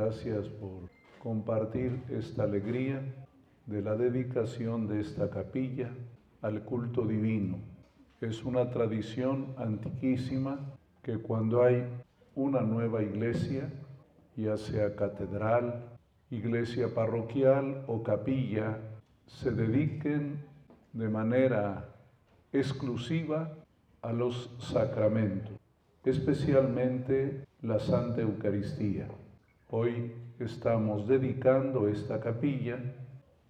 Gracias por compartir esta alegría de la dedicación de esta capilla al culto divino. Es una tradición antiquísima que cuando hay una nueva iglesia, ya sea catedral, iglesia parroquial o capilla, se dediquen de manera exclusiva a los sacramentos, especialmente la Santa Eucaristía. Hoy estamos dedicando esta capilla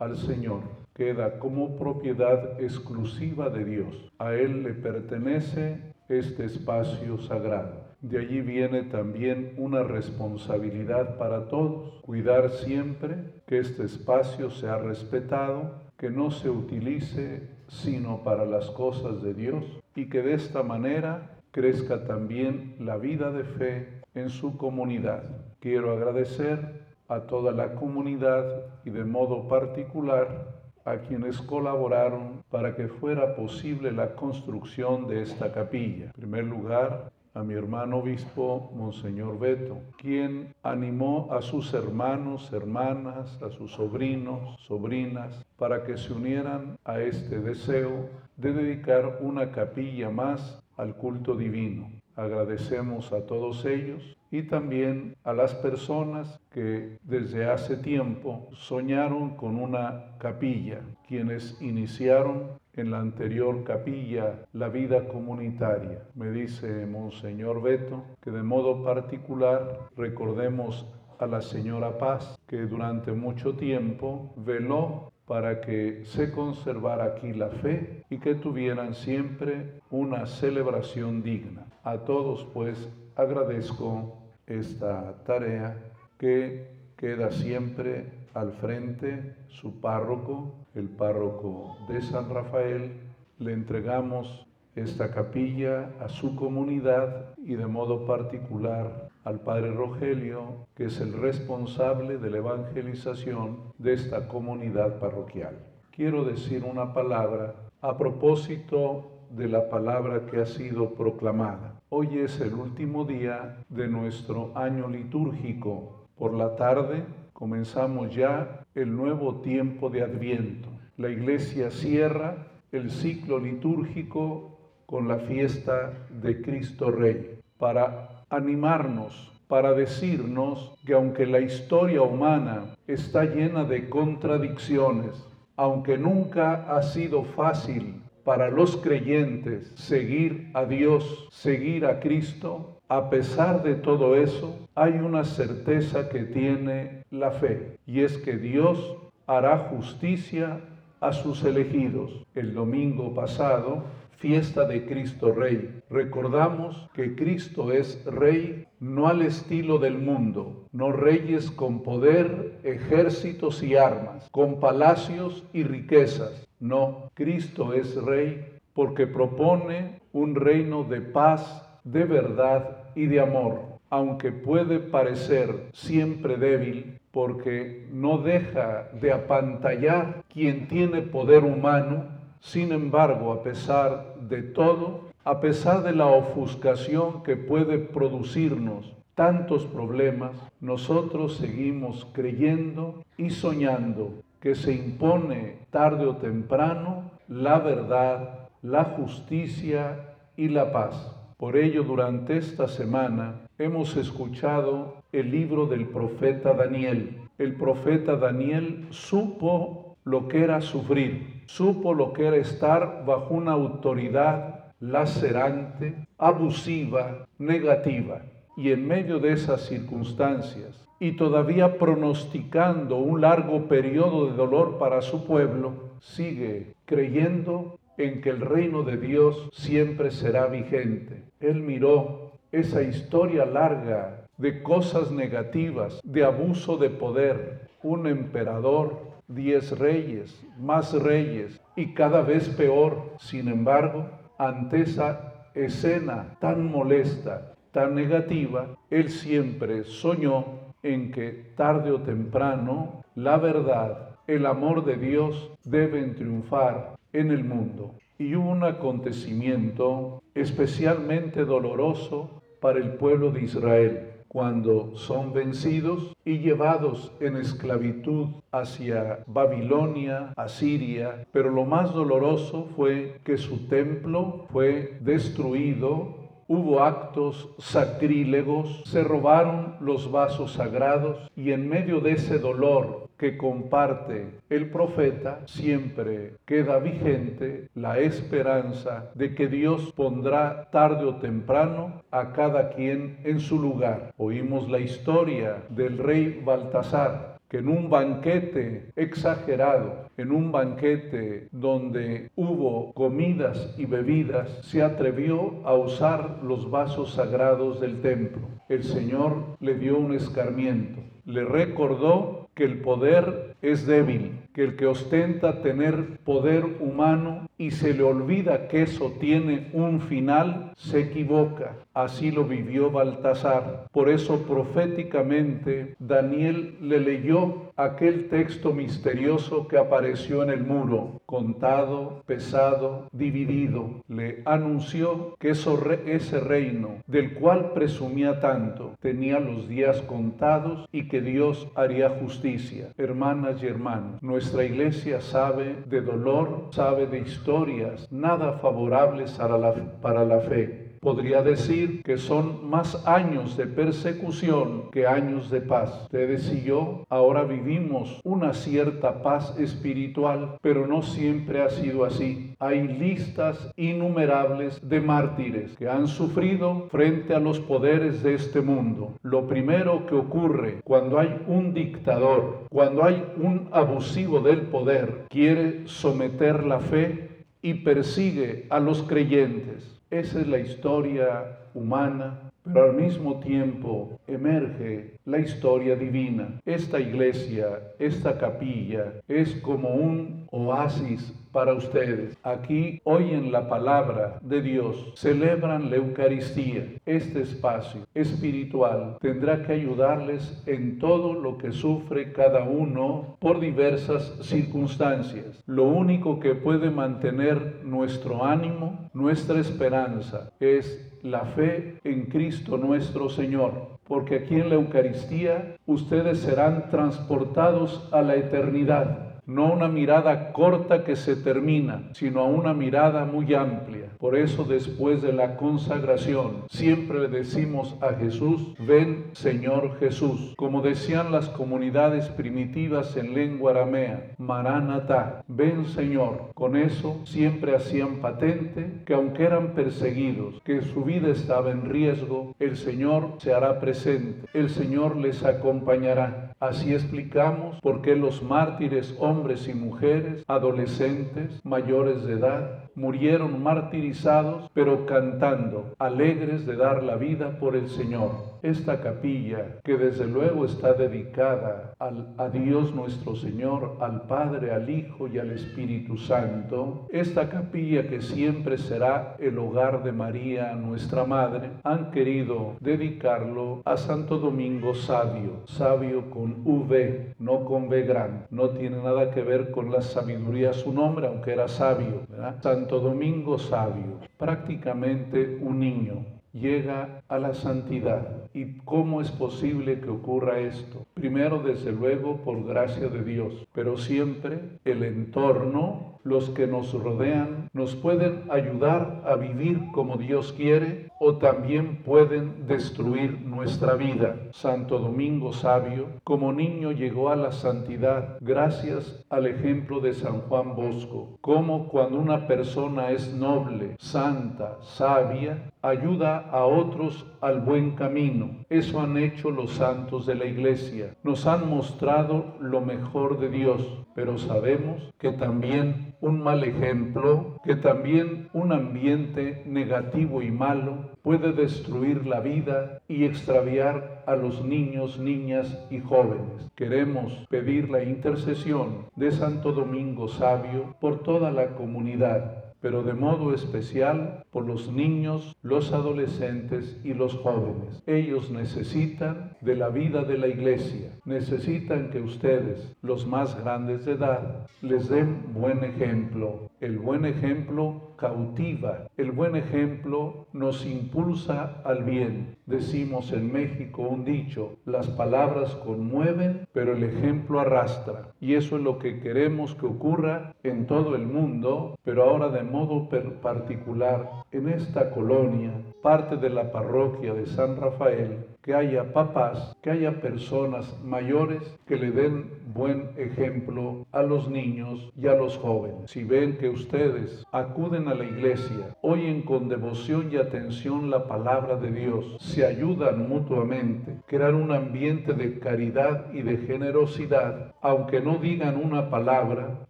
al Señor. Queda como propiedad exclusiva de Dios. A Él le pertenece este espacio sagrado. De allí viene también una responsabilidad para todos, cuidar siempre que este espacio sea respetado, que no se utilice sino para las cosas de Dios y que de esta manera crezca también la vida de fe en su comunidad. Quiero agradecer a toda la comunidad y de modo particular a quienes colaboraron para que fuera posible la construcción de esta capilla. En primer lugar, a mi hermano obispo, Monseñor Beto, quien animó a sus hermanos, hermanas, a sus sobrinos, sobrinas, para que se unieran a este deseo de dedicar una capilla más al culto divino. Agradecemos a todos ellos y también a las personas que desde hace tiempo soñaron con una capilla, quienes iniciaron en la anterior capilla la vida comunitaria. Me dice Monseñor Beto que de modo particular recordemos a la señora Paz, que durante mucho tiempo veló para que se conservara aquí la fe y que tuvieran siempre una celebración digna. A todos pues agradezco esta tarea que queda siempre al frente su párroco, el párroco de San Rafael. Le entregamos esta capilla a su comunidad y de modo particular al Padre Rogelio, que es el responsable de la evangelización de esta comunidad parroquial. Quiero decir una palabra a propósito de la palabra que ha sido proclamada. Hoy es el último día de nuestro año litúrgico. Por la tarde comenzamos ya el nuevo tiempo de Adviento. La iglesia cierra el ciclo litúrgico con la fiesta de Cristo Rey para animarnos, para decirnos que aunque la historia humana está llena de contradicciones, aunque nunca ha sido fácil para los creyentes seguir a Dios, seguir a Cristo, a pesar de todo eso, hay una certeza que tiene la fe, y es que Dios hará justicia a sus elegidos. El domingo pasado, fiesta de Cristo Rey, recordamos que Cristo es Rey no al estilo del mundo, no reyes con poder, ejércitos y armas, con palacios y riquezas. No, Cristo es Rey porque propone un reino de paz, de verdad y de amor, aunque puede parecer siempre débil porque no deja de apantallar quien tiene poder humano, sin embargo, a pesar de todo, a pesar de la ofuscación que puede producirnos tantos problemas, nosotros seguimos creyendo y soñando que se impone tarde o temprano la verdad, la justicia y la paz. Por ello, durante esta semana hemos escuchado el libro del profeta Daniel. El profeta Daniel supo lo que era sufrir, supo lo que era estar bajo una autoridad lacerante, abusiva, negativa. Y en medio de esas circunstancias, y todavía pronosticando un largo periodo de dolor para su pueblo, sigue creyendo en que el reino de Dios siempre será vigente. Él miró esa historia larga de cosas negativas, de abuso de poder, un emperador, diez reyes, más reyes y cada vez peor. Sin embargo, ante esa escena tan molesta, tan negativa, él siempre soñó en que tarde o temprano la verdad, el amor de Dios deben triunfar en el mundo. Y hubo un acontecimiento especialmente doloroso para el pueblo de Israel. cuando son vencidos y llevados en esclavitud hacia Babilonia, Asiria, pero lo más doloroso fue que su templo fue destruido hubo actos sacrílegos, se robaron los vasos sagrados y en medio de ese dolor que comparte el profeta, siempre queda vigente la esperanza de que Dios pondrá tarde o temprano a cada quien en su lugar. Oímos la historia del rey Baltasar, que en un banquete exagerado, en un banquete donde hubo comidas y bebidas, se atrevió a usar los vasos sagrados del templo. El Señor le dio un escarmiento, le recordó que el poder es débil, que el que ostenta tener poder humano y se le olvida que eso tiene un final, se equivoca. Así lo vivió Baltasar. Por eso proféticamente Daniel le leyó aquel texto misterioso que apareció en el muro, contado, pesado, dividido. Le anunció que ese reino, del cual presumía tanto, tenía los días contados y que Dios haría justicia. Hermanas y hermanos, nuestra iglesia sabe de dolor, sabe de historias nada favorables para la, para la fe podría decir que son más años de persecución que años de paz. Ustedes y yo ahora vivimos una cierta paz espiritual, pero no siempre ha sido así. Hay listas innumerables de mártires que han sufrido frente a los poderes de este mundo. Lo primero que ocurre cuando hay un dictador, cuando hay un abusivo del poder, quiere someter la fe y persigue a los creyentes esa es la historia humana, pero al mismo tiempo emerge la historia divina. Esta iglesia, esta capilla, es como un oasis para ustedes. Aquí oyen la palabra de Dios, celebran la Eucaristía. Este espacio espiritual tendrá que ayudarles en todo lo que sufre cada uno por diversas circunstancias. Lo único que puede mantener nuestro ánimo, nuestra esperanza, es la fe en Cristo nuestro Señor. Porque aquí en la Eucaristía ustedes serán transportados a la eternidad no una mirada corta que se termina, sino a una mirada muy amplia. Por eso después de la consagración siempre le decimos a Jesús, ven Señor Jesús, como decían las comunidades primitivas en lengua aramea, Maranatha, ven Señor. Con eso siempre hacían patente que aunque eran perseguidos, que su vida estaba en riesgo, el Señor se hará presente, el Señor les acompañará. Así explicamos por qué los mártires hombres y mujeres, adolescentes, mayores de edad, murieron martirizados, pero cantando, alegres de dar la vida por el Señor. Esta capilla, que desde luego está dedicada a Dios nuestro Señor, al Padre, al Hijo y al Espíritu Santo, esta capilla que siempre será el hogar de María, nuestra Madre, han querido dedicarlo a Santo Domingo Sabio, sabio con V, no con V gran, no tiene nada que ver con la sabiduría su nombre, aunque era sabio, ¿verdad? Santo Domingo Sabio, prácticamente un niño, llega a la santidad. ¿Y cómo es posible que ocurra esto? Primero, desde luego, por gracia de Dios, pero siempre el entorno los que nos rodean nos pueden ayudar a vivir como Dios quiere o también pueden destruir nuestra vida. Santo Domingo Sabio, como niño llegó a la santidad gracias al ejemplo de San Juan Bosco, como cuando una persona es noble, santa, sabia, ayuda a otros al buen camino. Eso han hecho los santos de la iglesia. Nos han mostrado lo mejor de Dios, pero sabemos que también un mal ejemplo, que también un ambiente negativo y malo puede destruir la vida y extraviar a los niños, niñas y jóvenes. Queremos pedir la intercesión de Santo Domingo Sabio por toda la comunidad pero de modo especial por los niños, los adolescentes y los jóvenes. Ellos necesitan de la vida de la iglesia, necesitan que ustedes, los más grandes de edad, les den buen ejemplo. El buen ejemplo cautiva. El buen ejemplo nos impulsa al bien. Decimos en México un dicho, las palabras conmueven, pero el ejemplo arrastra. Y eso es lo que queremos que ocurra en todo el mundo, pero ahora de modo particular en esta colonia, parte de la parroquia de San Rafael, que haya papás, que haya personas mayores que le den buen ejemplo a los niños y a los jóvenes. Si ven que ustedes acuden a la iglesia, oyen con devoción y atención la palabra de Dios, se ayudan mutuamente, crean un ambiente de caridad y de generosidad, aunque no digan una palabra,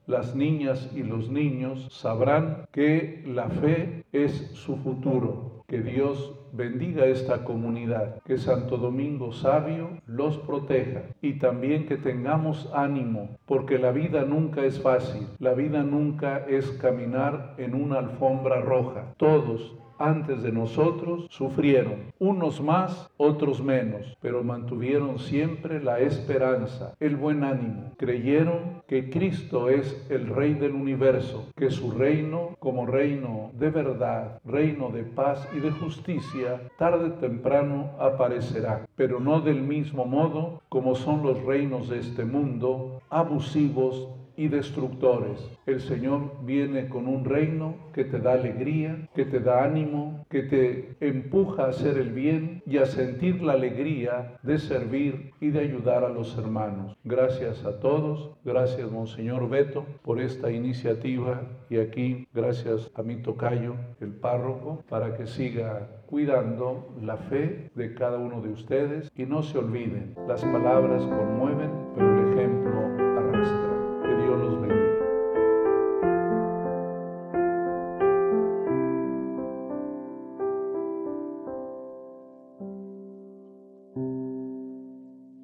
las niñas y los niños sabrán que la fe es su futuro que Dios bendiga esta comunidad, que Santo Domingo Sabio los proteja y también que tengamos ánimo, porque la vida nunca es fácil, la vida nunca es caminar en una alfombra roja. Todos antes de nosotros sufrieron, unos más, otros menos, pero mantuvieron siempre la esperanza, el buen ánimo. Creyeron que Cristo es el Rey del universo, que su reino, como reino de verdad, reino de paz y de justicia, tarde o temprano aparecerá, pero no del mismo modo como son los reinos de este mundo, abusivos, y destructores. El Señor viene con un reino que te da alegría, que te da ánimo, que te empuja a hacer el bien y a sentir la alegría de servir y de ayudar a los hermanos. Gracias a todos, gracias Monseñor Beto por esta iniciativa y aquí gracias a mi tocayo, el párroco, para que siga cuidando la fe de cada uno de ustedes y no se olviden, las palabras conmueven, pero el ejemplo